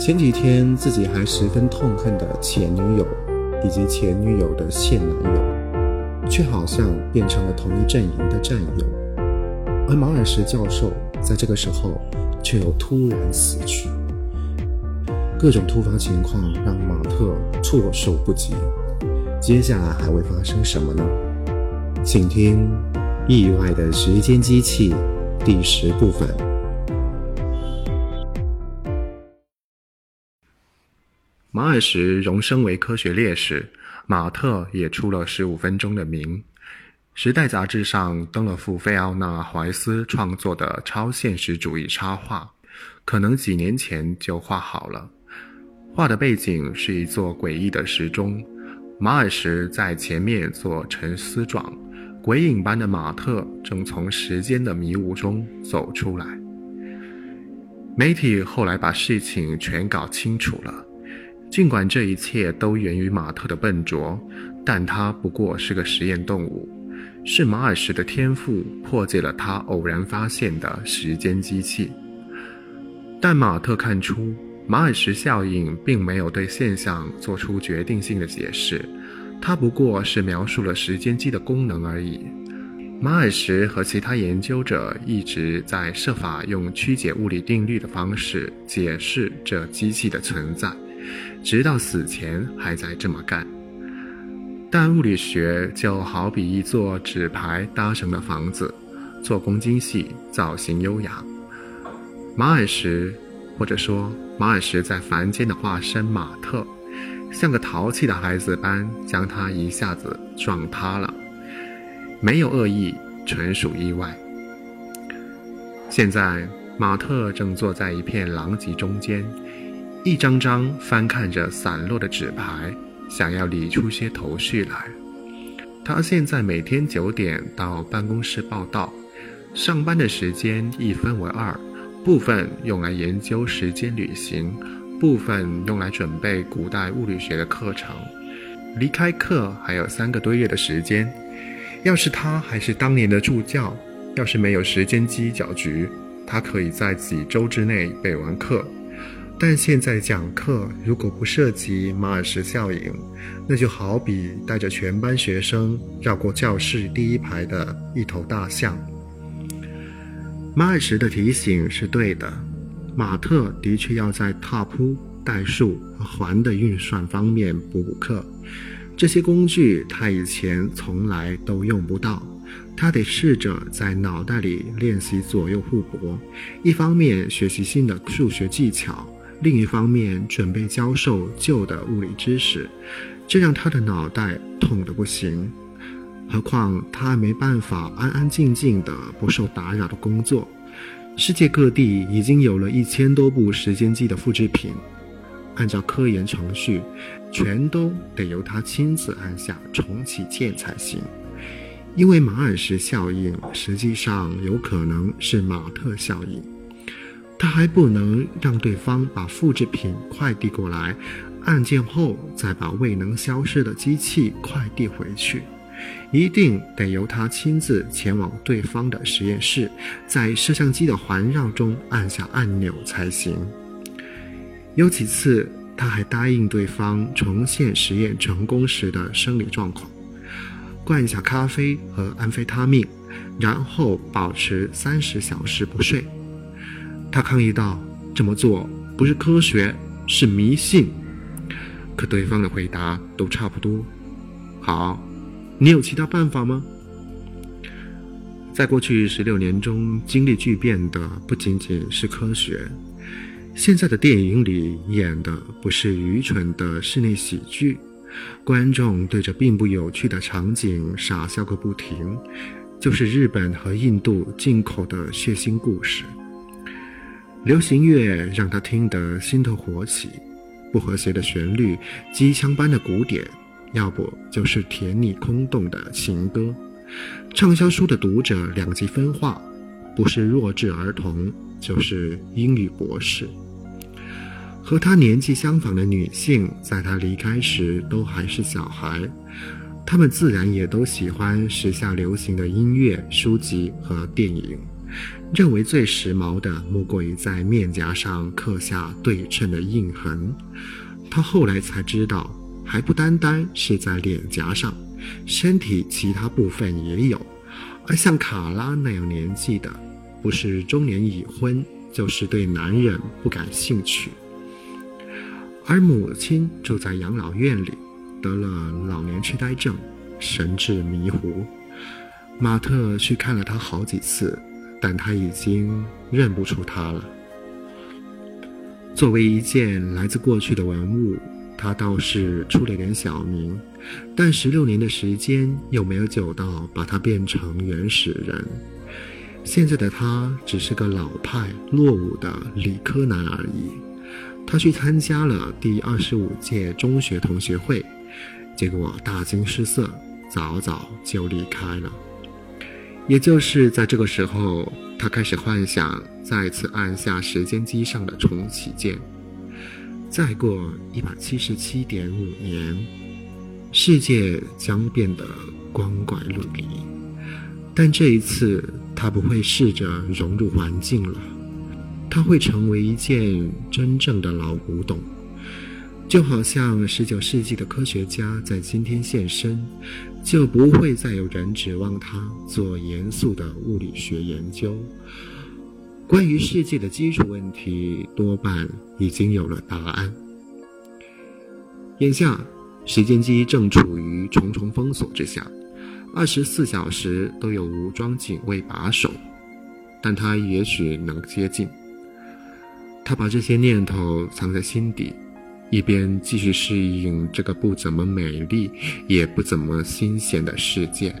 前几天自己还十分痛恨的前女友，以及前女友的现男友，却好像变成了同一阵营的战友。而马尔什教授在这个时候却又突然死去，各种突发情况让马特措手不及。接下来还会发生什么呢？请听《意外的时间机器》第十部分。马尔什荣升为科学烈士，马特也出了十五分钟的名。《时代》杂志上登了幅费奥娜·怀斯创作的超现实主义插画，可能几年前就画好了。画的背景是一座诡异的时钟，马尔什在前面做沉思状，鬼影般的马特正从时间的迷雾中走出来。媒体后来把事情全搞清楚了。尽管这一切都源于马特的笨拙，但他不过是个实验动物，是马尔什的天赋破解了他偶然发现的时间机器。但马特看出，马尔什效应并没有对现象做出决定性的解释，它不过是描述了时间机的功能而已。马尔什和其他研究者一直在设法用曲解物理定律的方式解释这机器的存在。直到死前还在这么干，但物理学就好比一座纸牌搭成的房子，做工精细，造型优雅。马尔什，或者说马尔什在凡间的化身马特，像个淘气的孩子般将他一下子撞塌了，没有恶意，纯属意外。现在马特正坐在一片狼藉中间。一张张翻看着散落的纸牌，想要理出些头绪来。他现在每天九点到办公室报到，上班的时间一分为二，部分用来研究时间旅行，部分用来准备古代物理学的课程。离开课还有三个多月的时间。要是他还是当年的助教，要是没有时间机搅局，他可以在几周之内备完课。但现在讲课如果不涉及马尔什效应，那就好比带着全班学生绕过教室第一排的一头大象。马尔什的提醒是对的，马特的确要在踏铺、代数和环的运算方面补补课。这些工具他以前从来都用不到，他得试着在脑袋里练习左右互搏，一方面学习新的数学技巧。另一方面，准备教授旧的物理知识，这让他的脑袋痛得不行。何况他还没办法安安静静的、不受打扰的工作。世界各地已经有了一千多部时间机的复制品，按照科研程序，全都得由他亲自按下重启键才行。因为马尔什效应实际上有可能是马特效应。他还不能让对方把复制品快递过来，按键后再把未能消失的机器快递回去，一定得由他亲自前往对方的实验室，在摄像机的环绕中按下按钮才行。有几次，他还答应对方重现实验成功时的生理状况，灌下咖啡和安非他命，然后保持三十小时不睡。他抗议道：“这么做不是科学，是迷信。”可对方的回答都差不多。好，你有其他办法吗？在过去十六年中，经历巨变的不仅仅是科学。现在的电影里演的不是愚蠢的室内喜剧，观众对着并不有趣的场景傻笑个不停，就是日本和印度进口的血腥故事。流行乐让他听得心头火起，不和谐的旋律，机枪般的鼓点，要不就是甜腻空洞的情歌。畅销书的读者两极分化，不是弱智儿童，就是英语博士。和他年纪相仿的女性，在他离开时都还是小孩，她们自然也都喜欢时下流行的音乐、书籍和电影。认为最时髦的莫过于在面颊上刻下对称的印痕。他后来才知道，还不单单是在脸颊上，身体其他部分也有。而像卡拉那样年纪的，不是中年已婚，就是对男人不感兴趣。而母亲住在养老院里，得了老年痴呆症，神志迷糊。马特去看了他好几次，但他已经认不出他了。作为一件来自过去的文物，他倒是出了点小名，但十六年的时间又没有久到把他变成原始人。现在的他只是个老派落伍的理科男而已。他去参加了第二十五届中学同学会，结果大惊失色，早早就离开了。也就是在这个时候，他开始幻想再次按下时间机上的重启键。再过一百七十七点五年，世界将变得光怪陆离。但这一次，他不会试着融入环境了，他会成为一件真正的老古董。就好像十九世纪的科学家在今天现身，就不会再有人指望他做严肃的物理学研究。关于世界的基础问题，多半已经有了答案。眼下，时间机正处于重重封锁之下，二十四小时都有武装警卫把守，但他也许能接近。他把这些念头藏在心底。一边继续适应这个不怎么美丽也不怎么新鲜的世界。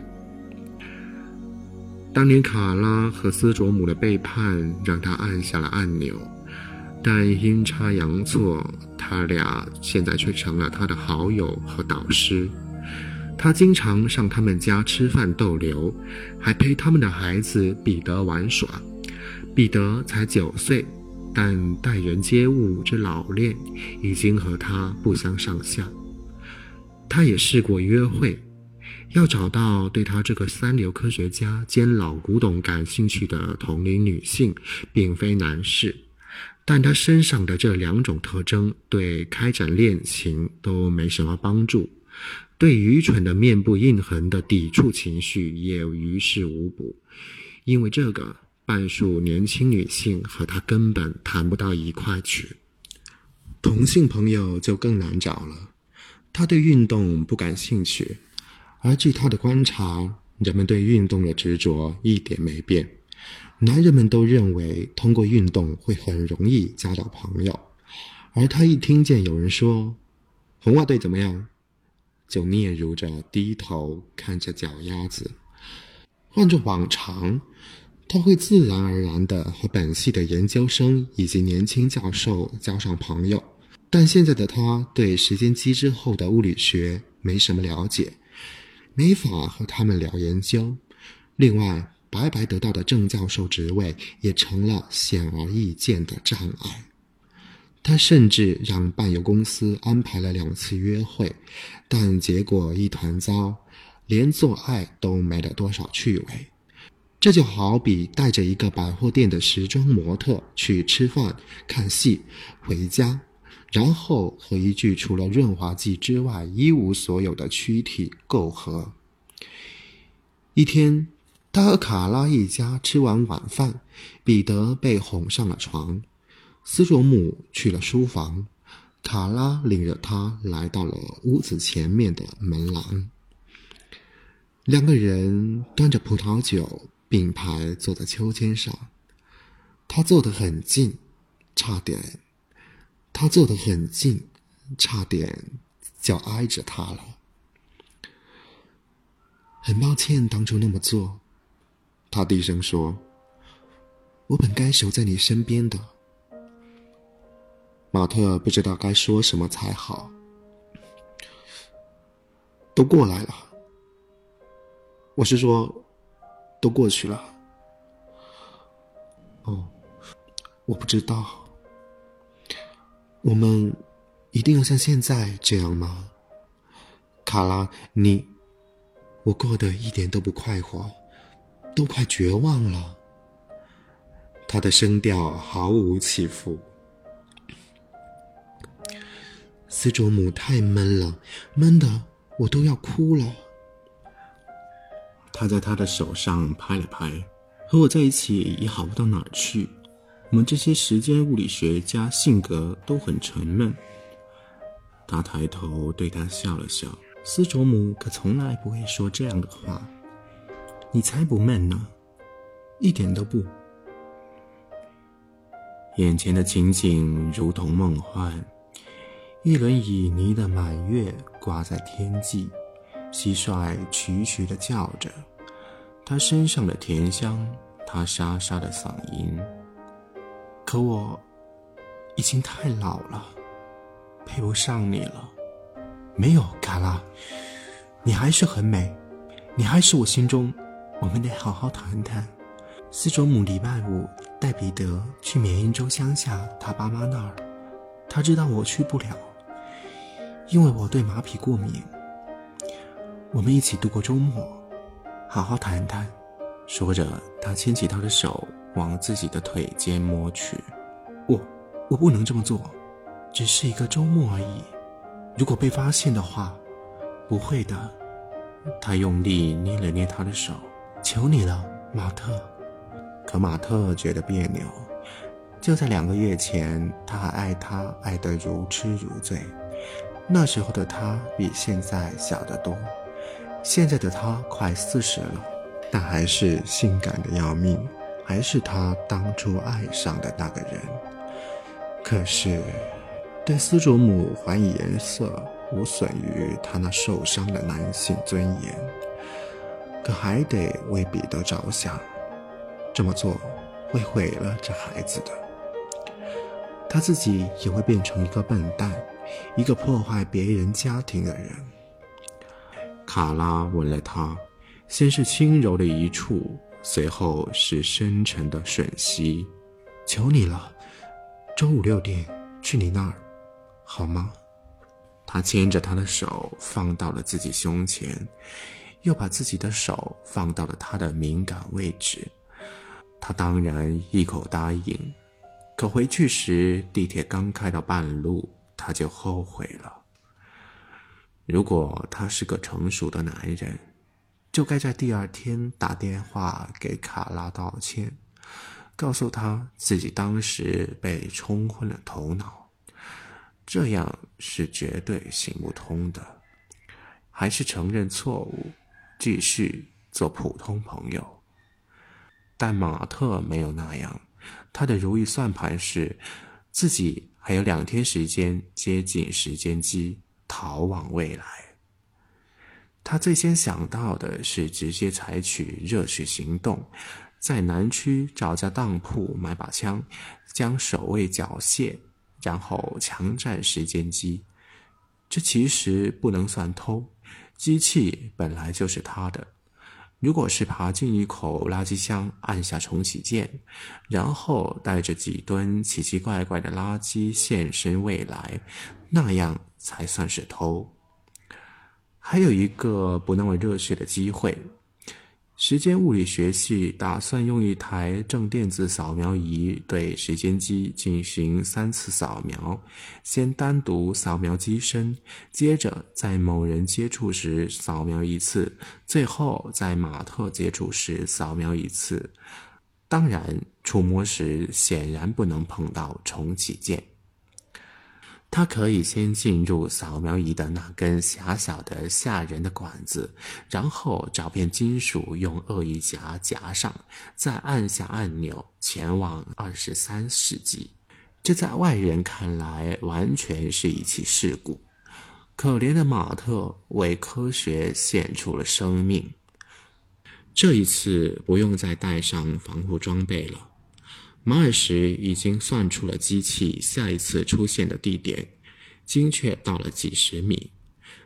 当年卡拉和斯卓姆的背叛让他按下了按钮，但阴差阳错，他俩现在却成了他的好友和导师。他经常上他们家吃饭逗留，还陪他们的孩子彼得玩耍。彼得才九岁。但待人接物之老练，已经和他不相上下。他也试过约会，要找到对他这个三流科学家兼老古董感兴趣的同龄女性，并非难事。但他身上的这两种特征，对开展恋情都没什么帮助，对愚蠢的面部印痕的抵触情绪也于事无补，因为这个。半数年轻女性和他根本谈不到一块去，同性朋友就更难找了。他对运动不感兴趣，而据他的观察，人们对运动的执着一点没变。男人们都认为通过运动会很容易交到朋友，而他一听见有人说“红袜队怎么样”，就嗫嚅着低头看着脚丫子。换着往常。他会自然而然地和本系的研究生以及年轻教授交上朋友，但现在的他对时间机之后的物理学没什么了解，没法和他们聊研究。另外，白白得到的正教授职位也成了显而易见的障碍。他甚至让伴游公司安排了两次约会，但结果一团糟，连做爱都没了多少趣味。这就好比带着一个百货店的时装模特去吃饭、看戏，回家，然后和一具除了润滑剂之外一无所有的躯体媾合。一天，他和卡拉一家吃完晚饭，彼得被哄上了床，斯卓姆去了书房，卡拉领着他来到了屋子前面的门廊，两个人端着葡萄酒。并排坐在秋千上，他坐得很近，差点，他坐得很近，差点就挨着他了。很抱歉当初那么做，他低声说：“我本该守在你身边的。”马特不知道该说什么才好。都过来了，我是说。都过去了。哦，我不知道。我们一定要像现在这样吗？卡拉，你，我过得一点都不快活，都快绝望了。他的声调毫无起伏。斯卓姆太闷了，闷的我都要哭了。他在他的手上拍了拍，和我在一起也好不到哪儿去。我们这些时间物理学家性格都很沉闷。他抬头对他笑了笑。斯卓姆可从来不会说这样的话。你才不闷呢，一点都不。眼前的情景如同梦幻。一轮旖旎的满月挂在天际，蟋蟀曲曲的叫着，它身上的甜香，它沙沙的嗓音。可我已经太老了，配不上你了。没有，卡拉，你还是很美，你还是我心中。我们得好好谈谈。斯卓姆礼拜五带彼得去缅因州乡下他爸妈那儿，他知道我去不了。因为我对马匹过敏，我们一起度过周末，好好谈谈。说着，他牵起她的手，往自己的腿间摸去。我，我不能这么做，只是一个周末而已。如果被发现的话，不会的。他用力捏了捏她的手，求你了，马特。可马特觉得别扭。就在两个月前，他还爱她，爱得如痴如醉。那时候的他比现在小得多，现在的他快四十了，但还是性感的要命，还是他当初爱上的那个人。可是，对斯卓姆还以颜色，无损于他那受伤的男性尊严。可还得为彼得着想，这么做会毁了这孩子的，他自己也会变成一个笨蛋。一个破坏别人家庭的人。卡拉吻了他，先是轻柔的一触，随后是深沉的吮吸。求你了，周五六点去你那儿，好吗？他牵着他的手放到了自己胸前，又把自己的手放到了他的敏感位置。他当然一口答应。可回去时，地铁刚开到半路。他就后悔了。如果他是个成熟的男人，就该在第二天打电话给卡拉道歉，告诉他自己当时被冲昏了头脑。这样是绝对行不通的。还是承认错误，继续做普通朋友。但马特没有那样，他的如意算盘是自己。还有两天时间接近时间机，逃往未来。他最先想到的是直接采取热血行动，在南区找家当铺买把枪，将守卫缴械，然后强占时间机。这其实不能算偷，机器本来就是他的。如果是爬进一口垃圾箱，按下重启键，然后带着几吨奇奇怪怪的垃圾现身未来，那样才算是偷。还有一个不那么热血的机会。时间物理学系打算用一台正电子扫描仪对时间机进行三次扫描，先单独扫描机身，接着在某人接触时扫描一次，最后在马特接触时扫描一次。当然，触摸时显然不能碰到重启键。他可以先进入扫描仪的那根狭小的吓人的管子，然后找遍金属，用鳄鱼夹夹上，再按下按钮，前往二十三世纪。这在外人看来完全是一起事故。可怜的马特为科学献出了生命。这一次不用再带上防护装备了。马尔什已经算出了机器下一次出现的地点，精确到了几十米，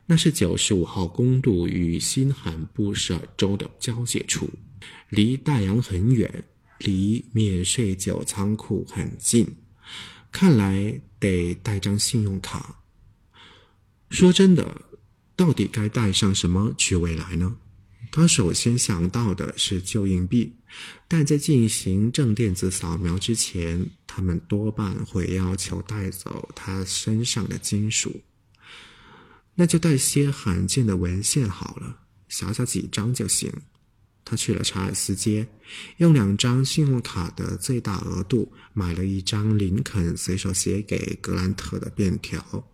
那是九十五号公路与新罕布什尔州的交界处，离大洋很远，离免税酒仓库很近，看来得带张信用卡。说真的，到底该带上什么去未来呢？他首先想到的是旧硬币，但在进行正电子扫描之前，他们多半会要求带走他身上的金属。那就带些罕见的文献好了，小小几张就行。他去了查尔斯街，用两张信用卡的最大额度买了一张林肯随手写给格兰特的便条，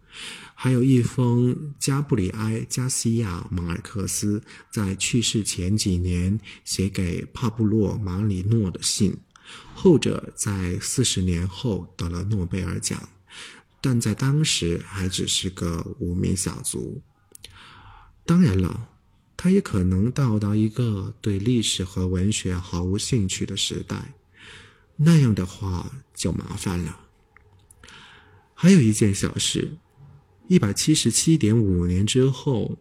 还有一封加布里埃·加西亚·马尔克斯在去世前几年写给帕布洛·马里诺的信，后者在四十年后得了诺贝尔奖，但在当时还只是个无名小卒。当然了。他也可能到达一个对历史和文学毫无兴趣的时代，那样的话就麻烦了。还有一件小事：一百七十七点五年之后，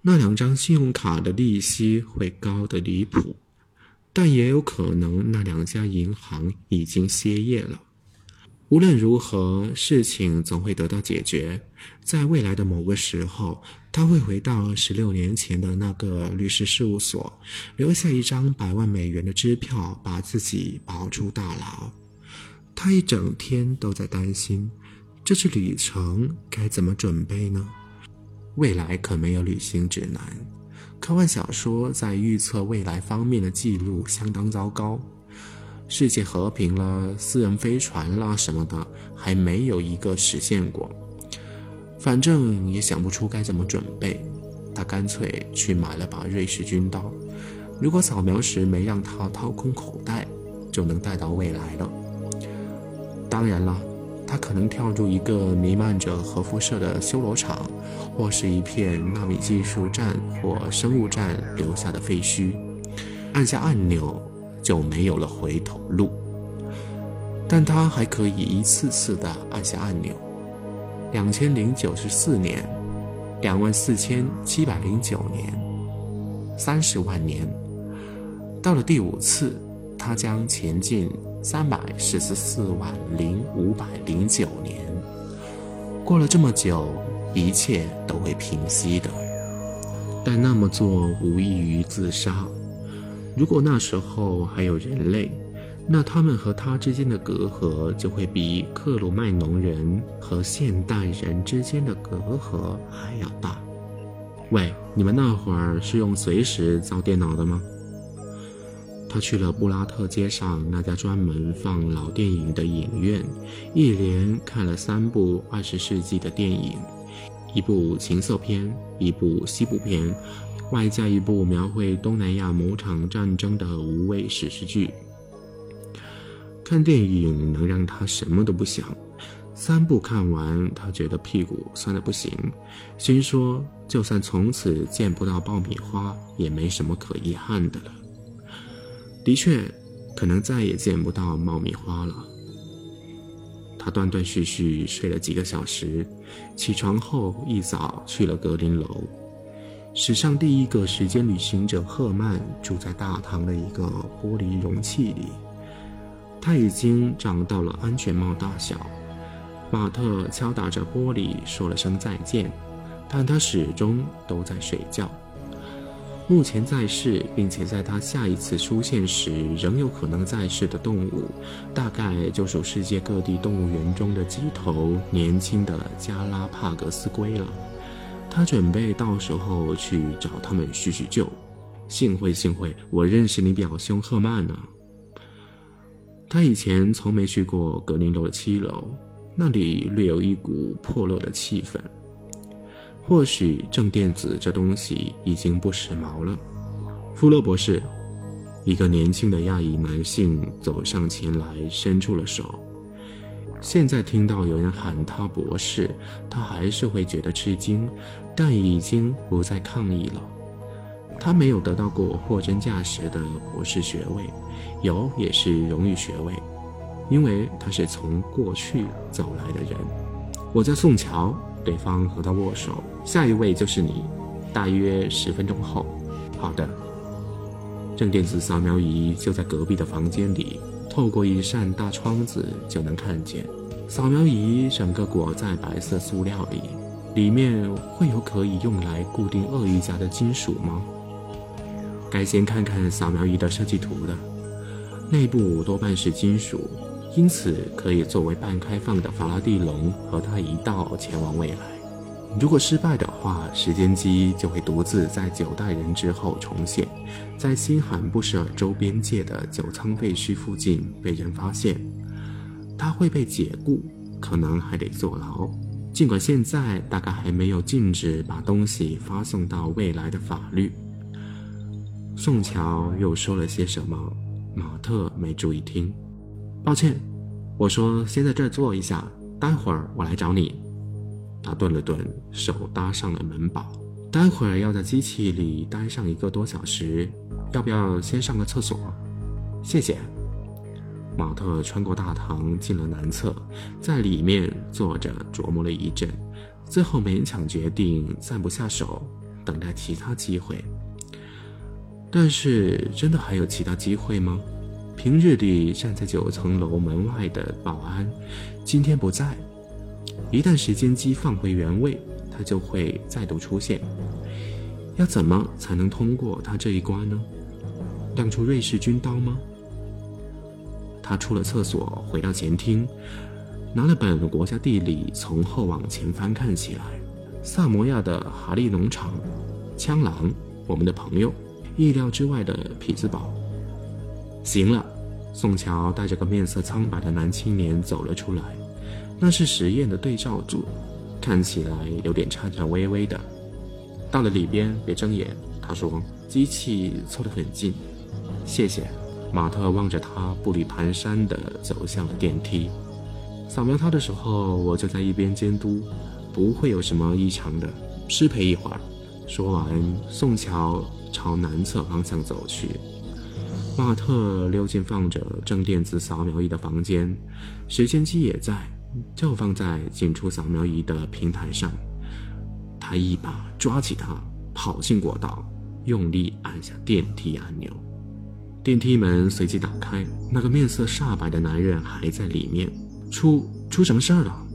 那两张信用卡的利息会高的离谱，但也有可能那两家银行已经歇业了。无论如何，事情总会得到解决。在未来的某个时候，他会回到十六年前的那个律师事务所，留下一张百万美元的支票，把自己保出大牢。他一整天都在担心，这次旅程该怎么准备呢？未来可没有旅行指南，科幻小说在预测未来方面的记录相当糟糕。世界和平了，私人飞船啦什么的，还没有一个实现过。反正也想不出该怎么准备，他干脆去买了把瑞士军刀。如果扫描时没让他掏空口袋，就能带到未来了。当然了，他可能跳入一个弥漫着核辐射的修罗场，或是一片纳米技术站或生物站留下的废墟，按下按钮。就没有了回头路，但他还可以一次次的按下按钮。两千零九十四年，两万四千七百零九年，三十万年。到了第五次，他将前进三百四十四万零五百零九年。过了这么久，一切都会平息的，但那么做无异于自杀。如果那时候还有人类，那他们和他之间的隔阂就会比克鲁麦农人和现代人之间的隔阂还要大。喂，你们那会儿是用随时造电脑的吗？他去了布拉特街上那家专门放老电影的影院，一连看了三部二十世纪的电影，一部情色片，一部西部片。外加一部描绘东南亚某场战争的无畏史诗剧。看电影能让他什么都不想，三部看完，他觉得屁股酸的不行，心说就算从此见不到爆米花，也没什么可遗憾的了。的确，可能再也见不到爆米花了。他断断续续睡了几个小时，起床后一早去了格林楼。史上第一个时间旅行者赫曼住在大堂的一个玻璃容器里，他已经长到了安全帽大小。马特敲打着玻璃说了声再见，但他始终都在睡觉。目前在世并且在他下一次出现时仍有可能在世的动物，大概就属世界各地动物园中的鸡头年轻的加拉帕格斯龟了。他准备到时候去找他们叙叙旧。幸会，幸会，我认识你表兄赫曼呢。他以前从没去过格林楼的七楼，那里略有一股破落的气氛。或许正电子这东西已经不时髦了。富勒博士，一个年轻的亚裔男性走上前来，伸出了手。现在听到有人喊他博士，他还是会觉得吃惊，但已经不再抗议了。他没有得到过货真价实的博士学位，有也是荣誉学位，因为他是从过去走来的人。我叫宋乔，对方和他握手。下一位就是你，大约十分钟后。好的。正电子扫描仪就在隔壁的房间里。透过一扇大窗子就能看见，扫描仪整个裹在白色塑料里，里面会有可以用来固定鳄鱼夹的金属吗？该先看看扫描仪的设计图了。内部多半是金属，因此可以作为半开放的法拉第笼，和他一道前往未来。如果失败的话，时间机就会独自在九代人之后重现，在新罕布什尔州边界的九仓废墟附近被人发现。他会被解雇，可能还得坐牢。尽管现在大概还没有禁止把东西发送到未来的法律。宋乔又说了些什么？马特没注意听。抱歉，我说先在这坐一下，待会儿我来找你。他顿了顿，手搭上了门把。待会儿要在机器里待上一个多小时，要不要先上个厕所？谢谢。马特穿过大堂，进了南侧，在里面坐着琢磨了一阵，最后勉强决定暂不下手，等待其他机会。但是，真的还有其他机会吗？平日里站在九层楼门外的保安，今天不在。一旦时间机放回原位，他就会再度出现。要怎么才能通过他这一关呢？亮出瑞士军刀吗？他出了厕所，回到前厅，拿了本《国家地理》，从后往前翻看起来。萨摩亚的哈利农场，枪狼，我们的朋友，意料之外的匹兹堡。行了，宋乔带着个面色苍白的男青年走了出来。那是实验的对照组，看起来有点颤颤巍巍的。到了里边，别睁眼。他说：“机器凑得很近。”谢谢。马特望着他步履蹒跚地走向了电梯，扫描他的时候，我就在一边监督，不会有什么异常的。失陪一会儿。说完，宋乔朝南侧方向走去。马特溜进放着正电子扫描仪的房间，时间机也在，就放在进出扫描仪的平台上。他一把抓起它，跑进过道，用力按下电梯按钮。电梯门随即打开，那个面色煞白的男人还在里面。出出什么事儿了？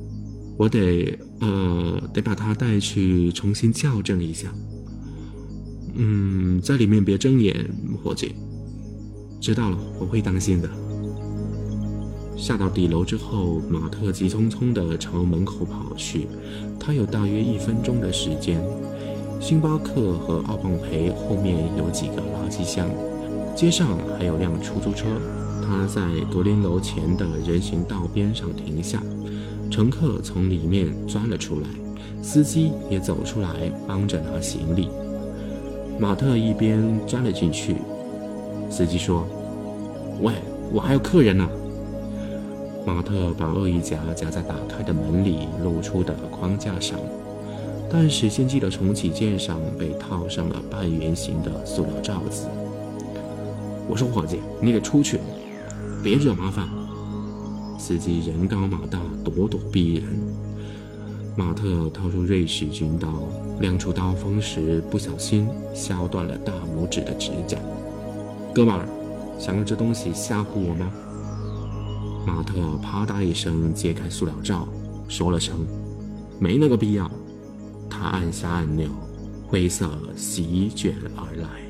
我得呃得把他带去重新校正一下。嗯，在里面别睁眼，伙计。知道了，我会当心的。下到底楼之后，马特急匆匆地朝门口跑去。他有大约一分钟的时间。星巴克和奥邦培后面有几个垃圾箱。街上还有辆出租车，他在格林楼前的人行道边上停下，乘客从里面钻了出来，司机也走出来帮着拿行李。马特一边钻了进去，司机说：“喂，我还有客人呢。”马特把鳄鱼夹夹在打开的门里露出的框架上，但时间机的重启键上被套上了半圆形的塑料罩子。我说：“伙计，你得出去，别惹麻烦。”司机人高马大，咄咄逼人。马特掏出瑞士军刀，亮出刀锋时不小心削断了大拇指的指甲。哥们儿，想用这东西吓唬我吗？马特啪嗒一声揭开塑料罩，说了声：“没那个必要。”他按下按钮，灰色席卷而来。